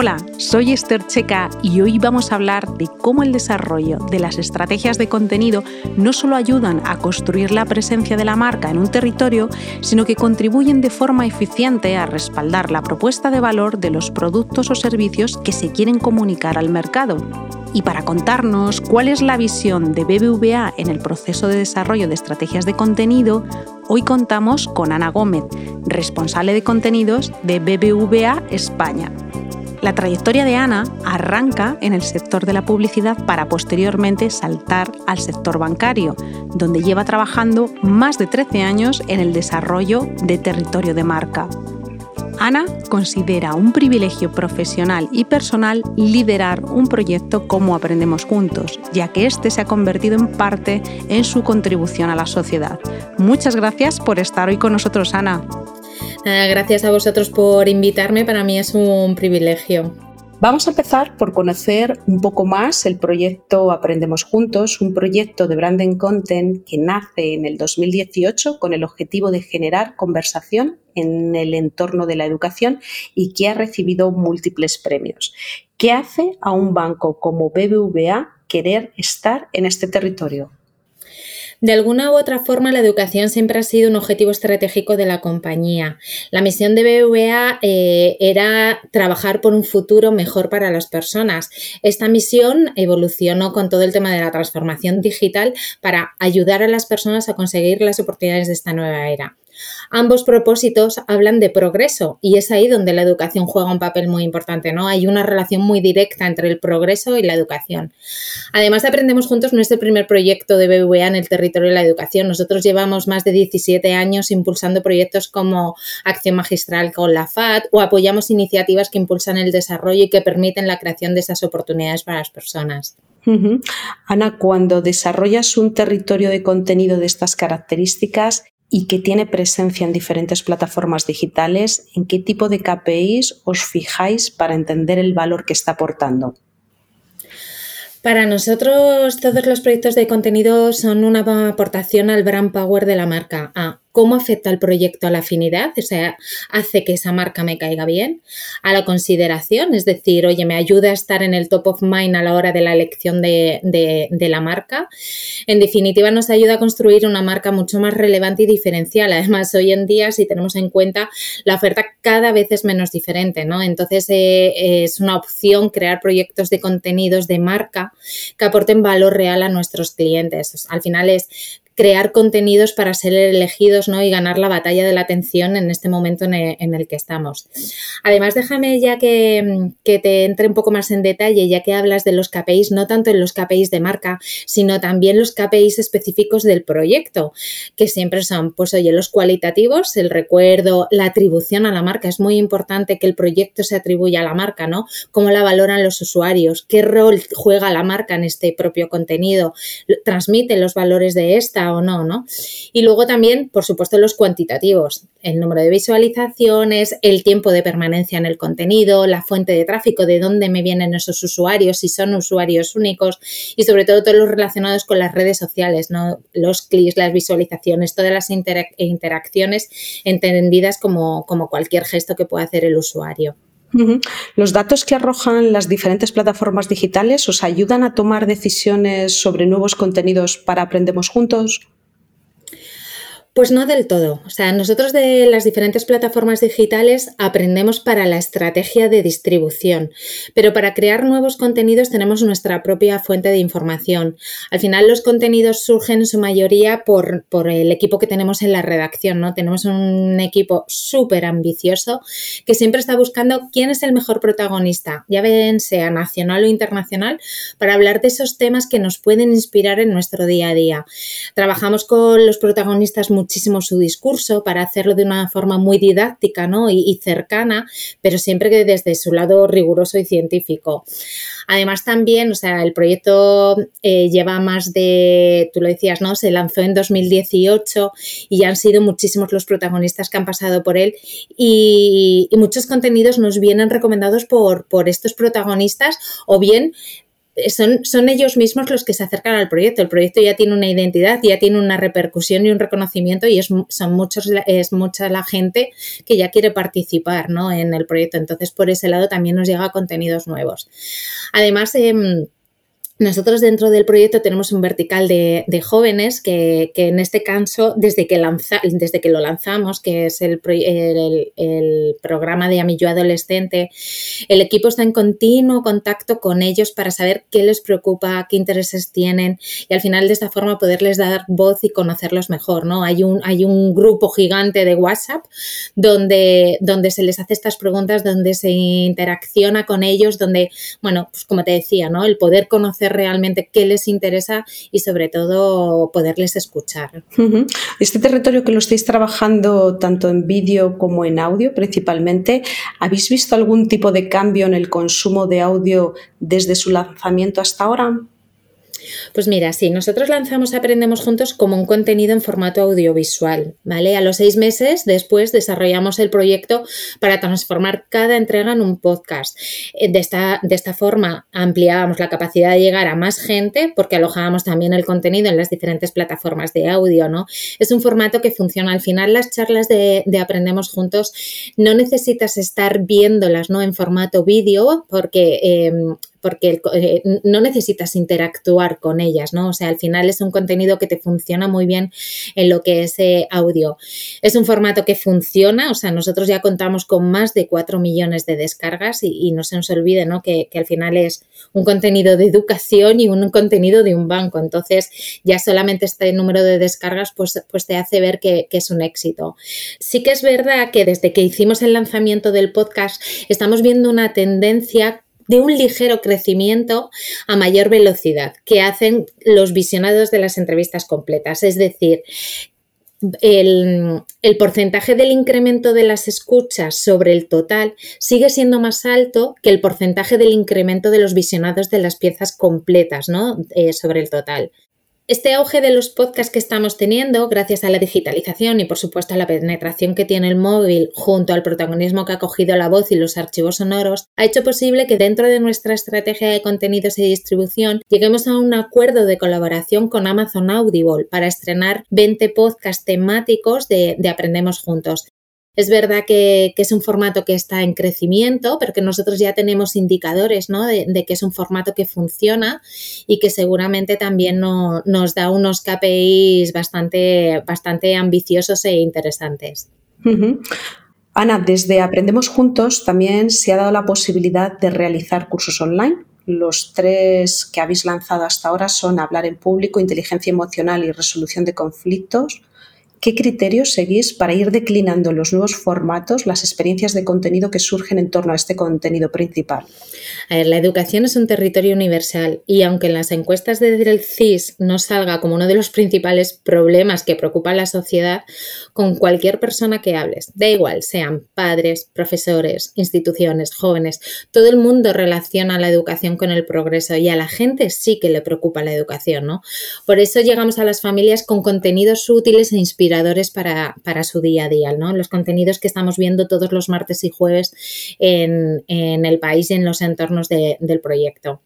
Hola, soy Esther Checa y hoy vamos a hablar de cómo el desarrollo de las estrategias de contenido no solo ayudan a construir la presencia de la marca en un territorio, sino que contribuyen de forma eficiente a respaldar la propuesta de valor de los productos o servicios que se quieren comunicar al mercado. Y para contarnos cuál es la visión de BBVA en el proceso de desarrollo de estrategias de contenido, hoy contamos con Ana Gómez, responsable de contenidos de BBVA España. La trayectoria de Ana arranca en el sector de la publicidad para posteriormente saltar al sector bancario, donde lleva trabajando más de 13 años en el desarrollo de territorio de marca. Ana considera un privilegio profesional y personal liderar un proyecto como Aprendemos Juntos, ya que este se ha convertido en parte en su contribución a la sociedad. Muchas gracias por estar hoy con nosotros, Ana gracias a vosotros por invitarme, para mí es un privilegio. Vamos a empezar por conocer un poco más el proyecto Aprendemos Juntos, un proyecto de Branding Content que nace en el 2018 con el objetivo de generar conversación en el entorno de la educación y que ha recibido múltiples premios. ¿Qué hace a un banco como BBVA querer estar en este territorio? De alguna u otra forma, la educación siempre ha sido un objetivo estratégico de la compañía. La misión de BBVA eh, era trabajar por un futuro mejor para las personas. Esta misión evolucionó con todo el tema de la transformación digital para ayudar a las personas a conseguir las oportunidades de esta nueva era. Ambos propósitos hablan de progreso y es ahí donde la educación juega un papel muy importante, ¿no? Hay una relación muy directa entre el progreso y la educación. Además, Aprendemos Juntos no es el primer proyecto de BBVA en el territorio de la educación. Nosotros llevamos más de 17 años impulsando proyectos como Acción Magistral con la FAD o apoyamos iniciativas que impulsan el desarrollo y que permiten la creación de esas oportunidades para las personas. Ana, cuando desarrollas un territorio de contenido de estas características, y que tiene presencia en diferentes plataformas digitales, ¿en qué tipo de KPIs os fijáis para entender el valor que está aportando? Para nosotros todos los proyectos de contenido son una aportación al brand power de la marca, a cómo afecta el proyecto a la afinidad, o sea, hace que esa marca me caiga bien, a la consideración, es decir, oye, me ayuda a estar en el top of mind a la hora de la elección de, la marca. En definitiva, nos ayuda a construir una marca mucho más relevante y diferencial. Además, hoy en día, si tenemos en cuenta, la oferta cada vez es menos diferente, ¿no? Entonces, eh, es una opción crear proyectos de contenidos de marca que aporten valor real a nuestros clientes. Al final es crear contenidos para ser elegidos ¿no? y ganar la batalla de la atención en este momento en el, que estamos. Además, déjame ya que, te entre un poco más en detalle, ya que hablas de los KPIs, no tanto en los KPIs de marca, sino también los KPIs específicos del proyecto, que siempre son, pues oye, los cualitativos, el recuerdo, la atribución a la marca. Es muy importante que el proyecto se atribuya a la marca, ¿no? Cómo la valoran los usuarios, qué rol juega la marca en este propio contenido, transmite los valores de esta o no, ¿no? Y luego también, por supuesto, los cuantitativos, el número de visualizaciones, el tiempo de permanencia en el contenido, la fuente de tráfico, de dónde me vienen esos usuarios, si son usuarios únicos y sobre todo todos los relacionados con las redes sociales, ¿no? Los clics, las visualizaciones, todas las interacciones entendidas como, como cualquier gesto que pueda hacer el usuario. Los datos que arrojan las diferentes plataformas digitales os ayudan a tomar decisiones sobre nuevos contenidos para Aprendemos Juntos. Pues no del todo. O sea, nosotros de las diferentes plataformas digitales aprendemos para la estrategia de distribución, pero para crear nuevos contenidos tenemos nuestra propia fuente de información. Al final los contenidos surgen en su mayoría por, por el equipo que tenemos en la redacción, ¿no? Tenemos un equipo súper ambicioso que siempre está buscando quién es el mejor protagonista, ya bien sea nacional o internacional, para hablar de esos temas que nos pueden inspirar en nuestro día a día. Trabajamos con los protagonistas muchísimo su discurso para hacerlo de una forma muy didáctica ¿no? y, cercana, pero siempre que desde su lado riguroso y científico. Además también, o sea, el proyecto eh, lleva más de, tú lo decías, ¿no? Se lanzó en 2018 y ya han sido muchísimos los protagonistas que han pasado por él y, y muchos contenidos nos vienen recomendados por, por estos protagonistas o bien son, son ellos mismos los que se acercan al proyecto. El proyecto ya tiene una identidad, ya tiene una repercusión y un reconocimiento y es, son muchos, es mucha la gente que ya quiere participar ¿no? en el proyecto. Entonces, por ese lado también nos llega contenidos nuevos. Además, em, nosotros dentro del proyecto tenemos un vertical de, jóvenes que, en este caso, desde que, lanza, desde que lo lanzamos, que es el, el, programa de Amillo Adolescente, el equipo está en continuo contacto con ellos para saber qué les preocupa, qué intereses tienen y al final de esta forma poderles dar voz y conocerlos mejor. ¿no? Hay, un, hay un grupo gigante de WhatsApp donde, donde se les hace estas preguntas, donde se interacciona con ellos, donde, bueno, pues como te decía, ¿no? el poder conocer realmente qué les interesa y sobre todo poderles escuchar. Este territorio que lo estáis trabajando tanto en vídeo como en audio principalmente, ¿habéis visto algún tipo de cambio en el consumo de audio desde su lanzamiento hasta ahora? Pues mira, sí, nosotros lanzamos Aprendemos Juntos como un contenido en formato audiovisual, ¿vale? A los seis meses después desarrollamos el proyecto para transformar cada entrega en un podcast. Eh, de esta, de esta forma ampliábamos la capacidad de llegar a más gente porque alojábamos también el contenido en las diferentes plataformas de audio, ¿no? Es un formato que funciona. Al final las charlas de, Aprendemos Juntos no necesitas estar viéndolas, ¿no? En formato vídeo porque em, porque eh, no necesitas interactuar con ellas, ¿no? O sea, al final es un contenido que te funciona muy bien en lo que es eh, audio. Es un formato que funciona, o sea, nosotros ya contamos con más de 4 millones de descargas y, no se nos olvide, ¿no? Que, al final es un contenido de educación y un, contenido de un banco. Entonces, ya solamente este número de descargas, pues, pues te hace ver que, que es un éxito. Sí que es verdad que desde que hicimos el lanzamiento del podcast, estamos viendo una tendencia de un ligero crecimiento a mayor velocidad que hacen los visionados de las entrevistas completas. Es decir, el, porcentaje del incremento de las escuchas sobre el total sigue siendo más alto que el porcentaje del incremento de los visionados de las piezas completas ¿no? Eh, sobre el total. Este auge de los podcasts que estamos teniendo, gracias a la digitalización y por supuesto a la penetración que tiene el móvil junto al protagonismo que ha cogido la voz y los archivos sonoros, ha hecho posible que dentro de nuestra estrategia de contenidos y distribución lleguemos a un acuerdo de colaboración con Amazon Audible para estrenar 20 podcasts temáticos de, de Aprendemos Juntos. Es verdad que, es un formato que está en crecimiento, pero que nosotros ya tenemos indicadores ¿no? de, que es un formato que funciona y que seguramente también nos da unos KPIs bastante, bastante ambiciosos e interesantes. Ana, desde Aprendemos Juntos también se ha dado la posibilidad de realizar cursos online. Los tres que habéis lanzado hasta ahora son hablar en público, inteligencia emocional y resolución de conflictos, ¿Qué criterios seguís para ir declinando los nuevos formatos, las experiencias de contenido que surgen en torno a este contenido principal? A ver, la educación es un territorio universal y aunque en las encuestas de el CIS no salga como uno de los principales problemas que preocupa a la sociedad, con cualquier persona que hables, da igual, sean padres, profesores, instituciones, jóvenes, todo el mundo relaciona la educación con el progreso y a la gente sí que le preocupa la educación, ¿no? Por eso llegamos a las familias con contenidos útiles e inspiradores para, su día a día, ¿no? Los contenidos que estamos viendo todos los martes y jueves en, el país y en los entornos del proyecto.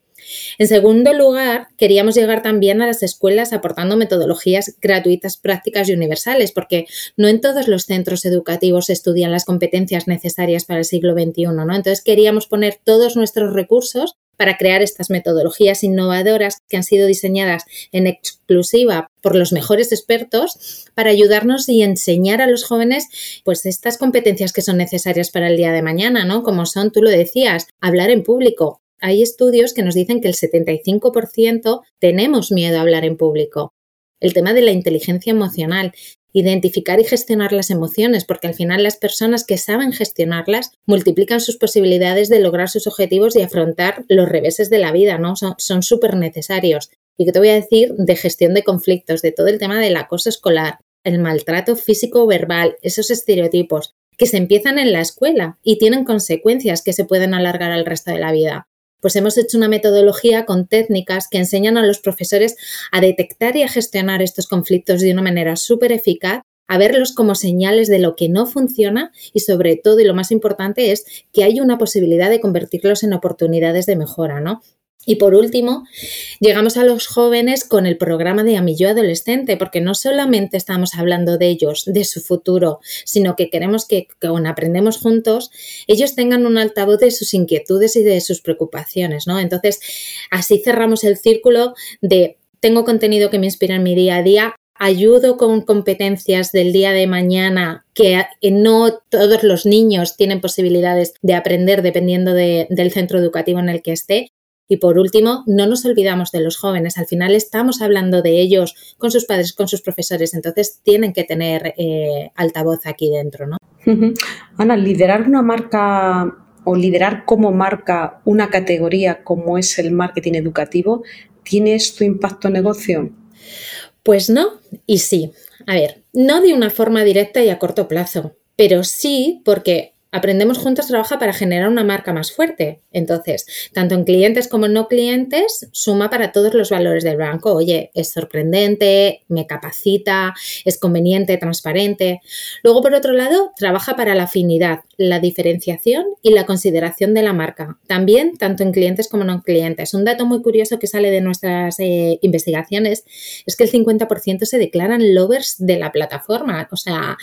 En segundo lugar, queríamos llegar también a las escuelas aportando metodologías gratuitas, prácticas y universales, porque no en todos los centros educativos se estudian las competencias necesarias para el siglo XXI, ¿no? Entonces queríamos poner todos nuestros recursos para crear estas metodologías innovadoras que han sido diseñadas en exclusiva por los mejores expertos para ayudarnos y enseñar a los jóvenes pues estas competencias que son necesarias para el día de mañana, ¿no? Como son, tú lo decías, hablar en público. Hay estudios que nos dicen que el 75% tenemos miedo a hablar en público. El tema de la inteligencia emocional, identificar y gestionar las emociones, porque al final las personas que saben gestionarlas multiplican sus posibilidades de lograr sus objetivos y afrontar los reveses de la vida, ¿no? Son súper necesarios. Y que te voy a decir de gestión de conflictos, de todo el tema del acoso escolar, el maltrato físico o verbal, esos estereotipos que se empiezan en la escuela y tienen consecuencias que se pueden alargar al resto de la vida pues hemos hecho una metodología con técnicas que enseñan a los profesores a detectar y a gestionar estos conflictos de una manera súper eficaz a verlos como señales de lo que no funciona y sobre todo, y lo más importante, es que hay una posibilidad de convertirlos en oportunidades de mejora, ¿no? Y por último, llegamos a los jóvenes con el programa de Amillo Adolescente, porque no solamente estamos hablando de ellos, de su futuro, sino que queremos que, cuando aprendemos juntos, ellos tengan un altavoz de sus inquietudes y de sus preocupaciones, ¿no? Entonces, así cerramos el círculo de tengo contenido que me inspira en mi día a día, ayudo con competencias del día de mañana que no todos los niños tienen posibilidades de aprender dependiendo del centro educativo en el que esté y por último, no nos olvidamos de los jóvenes. Al final estamos hablando de ellos con sus padres, con sus profesores, entonces tienen que tener eh, altavoz aquí dentro, ¿no? Ana, liderar una marca o liderar como marca una categoría como es el marketing educativo, ¿tiene esto impacto en negocio? Pues no y sí. A ver, no de una forma directa y a corto plazo, pero sí porque Aprendemos Juntos trabaja para generar una marca más fuerte. Entonces, tanto en clientes como en no clientes, suma para todos los valores del banco. Oye, es sorprendente, me capacita, es conveniente, transparente. Luego, por otro lado, trabaja para la afinidad, la diferenciación y la consideración de la marca. También, tanto en clientes como no en clientes. Un dato muy curioso que sale de nuestras eh, investigaciones es que el 50% se declaran lovers de la plataforma. O sea,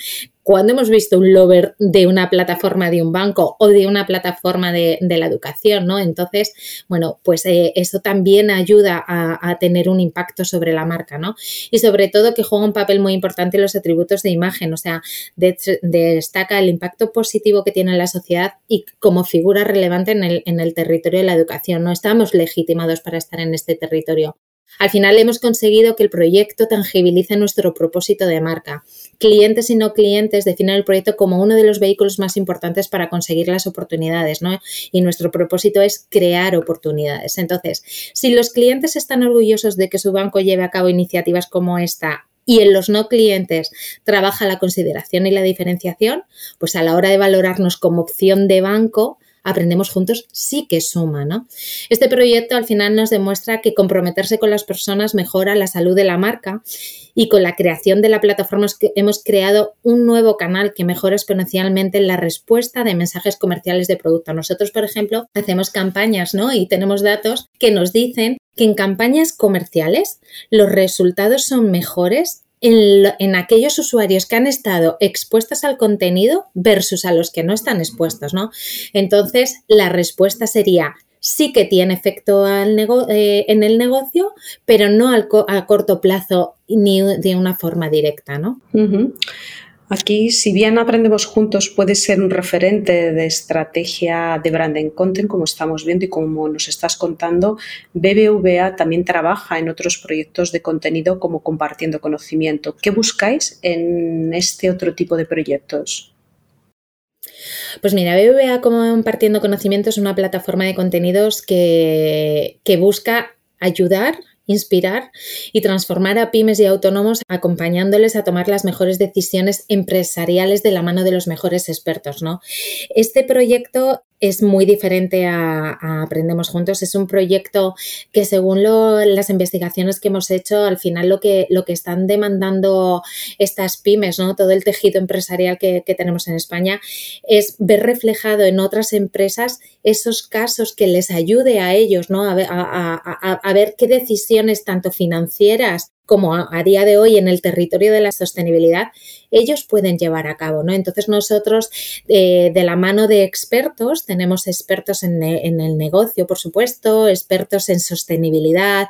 cuando hemos visto un lover de una plataforma de un banco o de una plataforma de, la educación, ¿no? Entonces, bueno, pues eh, eso también ayuda a, tener un impacto sobre la marca, ¿no? Y sobre todo que juega un papel muy importante los atributos de imagen, o sea, destaca el impacto positivo que tiene en la sociedad y como figura relevante en el, en el territorio de la educación, ¿no? Estamos legitimados para estar en este territorio. Al final hemos conseguido que el proyecto tangibilice nuestro propósito de marca. Clientes y no clientes definen el proyecto como uno de los vehículos más importantes para conseguir las oportunidades, ¿no? Y nuestro propósito es crear oportunidades. Entonces, si los clientes están orgullosos de que su banco lleve a cabo iniciativas como esta y en los no clientes trabaja la consideración y la diferenciación, pues a la hora de valorarnos como opción de banco, aprendemos juntos sí que suma, ¿no? Este proyecto al final nos demuestra que comprometerse con las personas mejora la salud de la marca y con la creación de la plataforma hemos creado un nuevo canal que mejora exponencialmente la respuesta de mensajes comerciales de producto. Nosotros, por ejemplo, hacemos campañas, ¿no? Y tenemos datos que nos dicen que en campañas comerciales los resultados son mejores en, aquellos usuarios que han estado expuestos al contenido versus a los que no están expuestos, ¿no? Entonces, la respuesta sería sí que tiene efecto eh, en el negocio, pero no a corto plazo ni de una forma directa, ¿no? Aquí, si bien aprendemos juntos, puede ser un referente de estrategia de branding content, como estamos viendo y como nos estás contando, BBVA también trabaja en otros proyectos de contenido como compartiendo conocimiento. ¿Qué buscáis en este otro tipo de proyectos? Pues mira, BBVA como compartiendo conocimiento es una plataforma de contenidos que, que busca ayudar inspirar y transformar a pymes y autónomos acompañándoles a tomar las mejores decisiones empresariales de la mano de los mejores expertos. ¿no? Este proyecto es muy diferente a, Aprendemos Juntos. Es un proyecto que según las investigaciones que hemos hecho, al final lo que, lo que están demandando estas pymes, ¿no? todo el tejido empresarial que, tenemos en España, es ver reflejado en otras empresas esos casos que les ayude a ellos ¿no? a, a ver qué decisiones tanto financieras como a, día de hoy en el territorio de la sostenibilidad ellos pueden llevar a cabo, ¿no? Entonces nosotros eh, de la mano de expertos, tenemos expertos en, el negocio, por supuesto, expertos en sostenibilidad,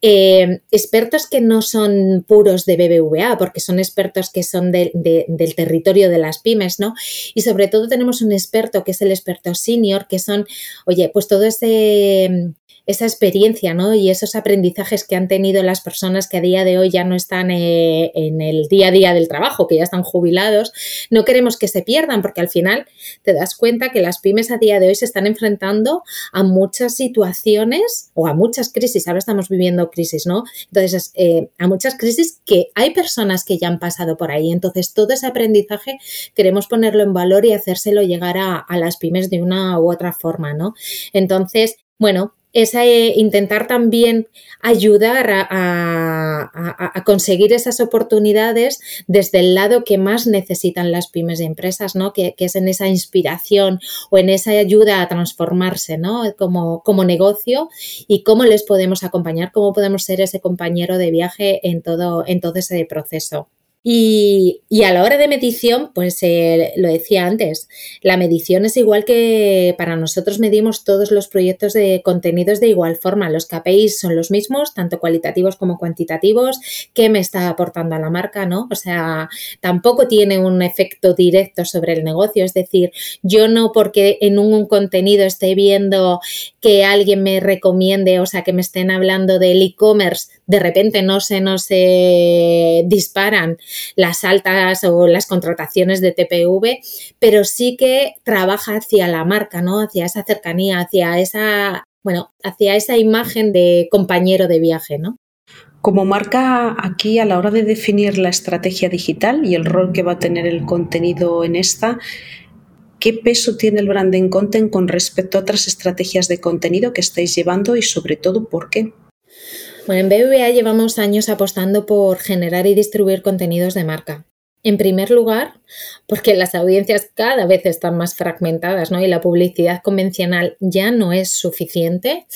eh, expertos que no son puros de BBVA, porque son expertos que son del territorio de las pymes, ¿no? Y sobre todo tenemos un experto que es el experto senior, que son, oye, pues todo ese esa experiencia ¿no? y esos aprendizajes que han tenido las personas que a día de hoy ya no están eh, en el día a día del trabajo, que ya están jubilados, no queremos que se pierdan porque al final te das cuenta que las pymes a día de hoy se están enfrentando a muchas situaciones o a muchas crisis. Ahora estamos viviendo crisis, ¿no? Entonces, eh, a muchas crisis que hay personas que ya han pasado por ahí. Entonces, todo ese aprendizaje queremos ponerlo en valor y hacérselo llegar a, a las pymes de una u otra forma, ¿no? Entonces, bueno, es eh, intentar también ayudar a, conseguir esas oportunidades desde el lado que más necesitan las pymes y empresas, ¿no? Que, es en esa inspiración o en esa ayuda a transformarse, ¿no? Como, como negocio y cómo les podemos acompañar, cómo podemos ser ese compañero de viaje en todo, en todo ese proceso. Y, a la hora de medición, pues eh, lo decía antes, la medición es igual que para nosotros medimos todos los proyectos de contenidos de igual forma. Los KPIs son los mismos, tanto cualitativos como cuantitativos. ¿Qué me está aportando a la marca? ¿no? O sea, tampoco tiene un efecto directo sobre el negocio. Es decir, yo no porque en un contenido esté viendo que alguien me recomiende, o sea, que me estén hablando del e-commerce, de repente no se, no se disparan las altas o las contrataciones de TPV, pero sí que trabaja hacia la marca, ¿no? Hacia esa cercanía, hacia esa, bueno, hacia esa imagen de compañero de viaje, ¿no? Como marca aquí a la hora de definir la estrategia digital y el rol que va a tener el contenido en esta, ¿qué peso tiene el branding content con respecto a otras estrategias de contenido que estáis llevando y sobre todo por qué? Bueno, en BBVA llevamos años apostando por generar y distribuir contenidos de marca. En primer lugar, porque las audiencias cada vez están más fragmentadas ¿no? y la publicidad convencional ya no es suficiente.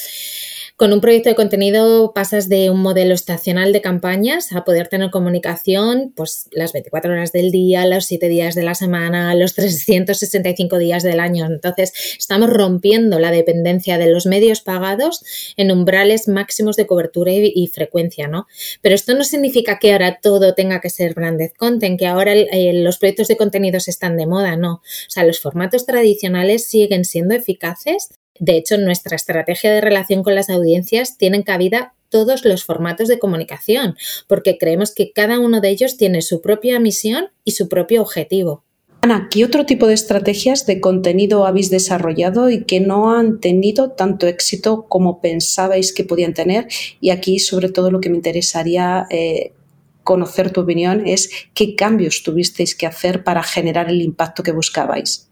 Con un proyecto de contenido pasas de un modelo estacional de campañas a poder tener comunicación pues las 24 horas del día, los 7 días de la semana, los 365 días del año. Entonces, estamos rompiendo la dependencia de los medios pagados en umbrales máximos de cobertura y, frecuencia, ¿no? Pero esto no significa que ahora todo tenga que ser branded content, que ahora los proyectos de contenidos están de moda, no. O sea, los formatos tradicionales siguen siendo eficaces de hecho, en nuestra estrategia de relación con las audiencias tienen cabida todos los formatos de comunicación, porque creemos que cada uno de ellos tiene su propia misión y su propio objetivo. Ana, ¿qué otro tipo de estrategias de contenido habéis desarrollado y que no han tenido tanto éxito como pensabais que podían tener? Y aquí, sobre todo, lo que me interesaría eh, conocer tu opinión es qué cambios tuvisteis que hacer para generar el impacto que buscabais.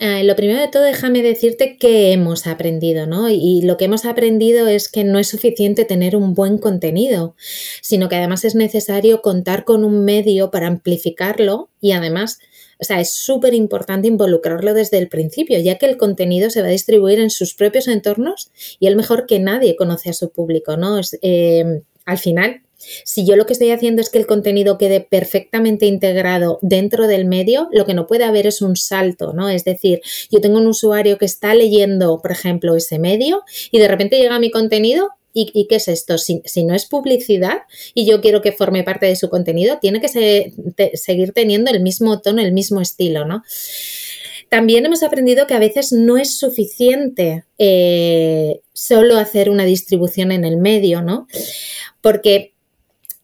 Eh, lo primero de todo, déjame decirte que hemos aprendido, ¿no? Y lo que hemos aprendido es que no es suficiente tener un buen contenido, sino que además es necesario contar con un medio para amplificarlo y además, o sea, es súper importante involucrarlo desde el principio, ya que el contenido se va a distribuir en sus propios entornos y el mejor que nadie conoce a su público, ¿no? Eh, al final, si yo lo que estoy haciendo es que el contenido quede perfectamente integrado dentro del medio, lo que no puede haber es un salto, ¿no? Es decir, yo tengo un usuario que está leyendo, por ejemplo, ese medio y de repente llega mi contenido ¿Y, qué es esto? Si, no es publicidad y yo quiero que forme parte de su contenido, tiene que seguir teniendo el mismo tono, el mismo estilo, ¿no? También hemos aprendido que a veces no es suficiente eh, solo hacer una distribución en el medio, ¿no? Porque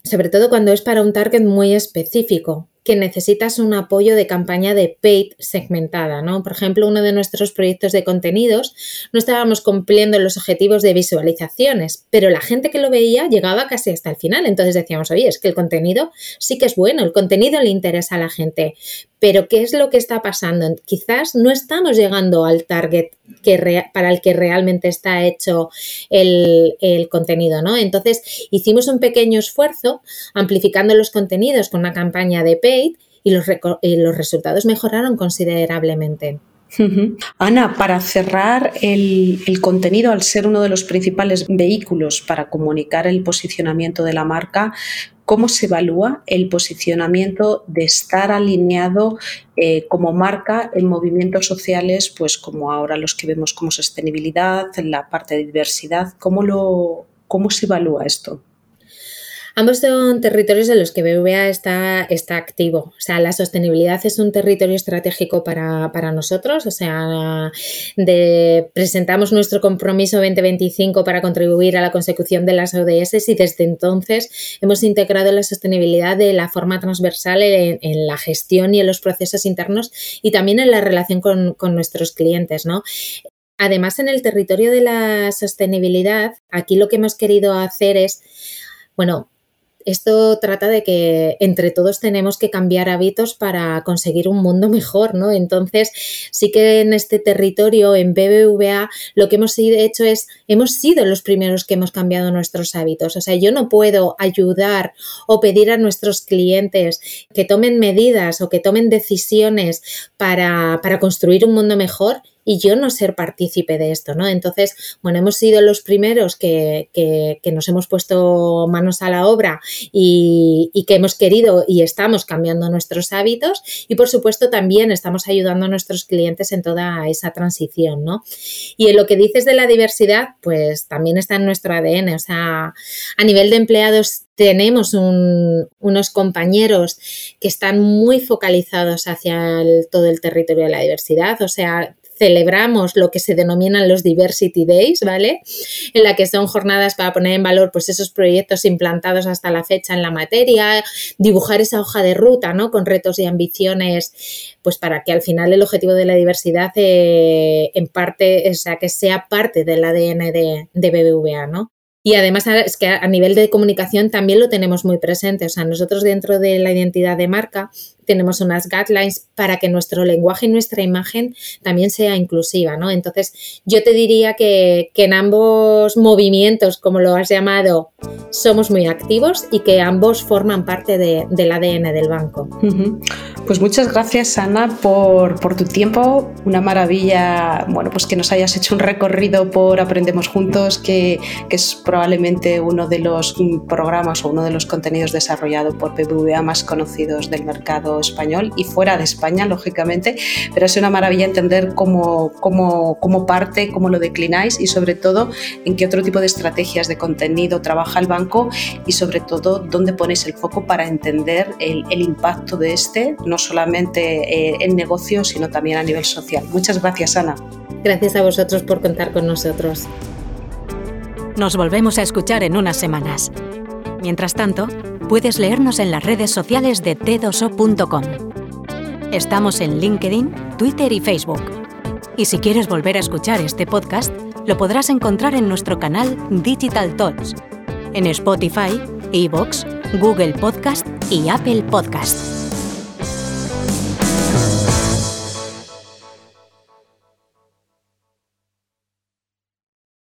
sobre todo cuando es para un target muy específico que necesitas un apoyo de campaña de paid segmentada, ¿no? Por ejemplo, uno de nuestros proyectos de contenidos no estábamos cumpliendo los objetivos de visualizaciones, pero la gente que lo veía llegaba casi hasta el final. Entonces decíamos, oye, es que el contenido sí que es bueno, el contenido le interesa a la gente, pero ¿qué es lo que está pasando? Quizás no estamos llegando al target que para el que realmente está hecho el, el, contenido, ¿no? Entonces hicimos un pequeño esfuerzo amplificando los contenidos con una campaña de paid y los, los resultados mejoraron considerablemente. Ana, para cerrar el, contenido, al ser uno de los principales vehículos para comunicar el posicionamiento de la marca, ¿cómo se evalúa el posicionamiento de estar alineado eh, como marca en movimientos sociales, pues como ahora los que vemos como sostenibilidad, la parte de diversidad? ¿Cómo, lo, cómo se evalúa esto? Ambos son territorios en los que BVA está, está activo. O sea, la sostenibilidad es un territorio estratégico para, nosotros. O sea, presentamos nuestro compromiso 2025 para contribuir a la consecución de las ODS y desde entonces hemos integrado la sostenibilidad de la forma transversal en, la gestión y en los procesos internos y también en la relación con, con nuestros clientes, ¿no? Además, en el territorio de la sostenibilidad, aquí lo que hemos querido hacer es, bueno, esto trata de que entre todos tenemos que cambiar hábitos para conseguir un mundo mejor, ¿no? Entonces, sí que en este territorio, en BBVA, lo que hemos hecho es, hemos sido los primeros que hemos cambiado nuestros hábitos. O sea, yo no puedo ayudar o pedir a nuestros clientes que tomen medidas o que tomen decisiones para, para construir un mundo mejor y yo no ser partícipe de esto, ¿no? Entonces, bueno, hemos sido los primeros que, que, nos hemos puesto manos a la obra y, que hemos querido y estamos cambiando nuestros hábitos y, por supuesto, también estamos ayudando a nuestros clientes en toda esa transición, ¿no? Y en lo que dices de la diversidad, pues también está en nuestro ADN, o sea, a nivel de empleados tenemos unos compañeros que están muy focalizados hacia todo el territorio de la diversidad, o sea, celebramos lo que se denominan los Diversity Days, ¿vale? En la que son jornadas para poner en valor pues esos proyectos implantados hasta la fecha en la materia, dibujar esa hoja de ruta, ¿no? Con retos y ambiciones, pues para que al final el objetivo de la diversidad eh, en parte, o sea, que sea parte del ADN de, de BBVA, ¿no? Y además es que a nivel de comunicación también lo tenemos muy presente. O sea, nosotros dentro de la identidad de marca tenemos unas guidelines para que nuestro lenguaje y nuestra imagen también sea inclusiva, ¿no? Entonces, yo te diría que, en ambos movimientos, como lo has llamado, somos muy activos y que ambos forman parte del ADN del banco. Pues muchas gracias, Ana, por, tu tiempo. Una maravilla, bueno, pues que nos hayas hecho un recorrido por Aprendemos Juntos, que, que es probablemente uno de los programas o uno de los contenidos desarrollados por PBVA más conocidos del mercado español y fuera de España, lógicamente, pero es una maravilla entender cómo, cómo, cómo parte, cómo lo declináis y sobre todo en qué otro tipo de estrategias de contenido trabaja el banco y sobre todo dónde ponéis el foco para entender el, el impacto de este, no solamente eh, en negocio, sino también a nivel social. Muchas gracias, Ana. Gracias a vosotros por contar con nosotros. Nos volvemos a escuchar en unas semanas. Mientras tanto, puedes leernos en las redes sociales de t2o.com. Estamos en LinkedIn, Twitter y Facebook. Y si quieres volver a escuchar este podcast, lo podrás encontrar en nuestro canal Digital Talks, en Spotify, Evox, Google Podcast y Apple Podcast.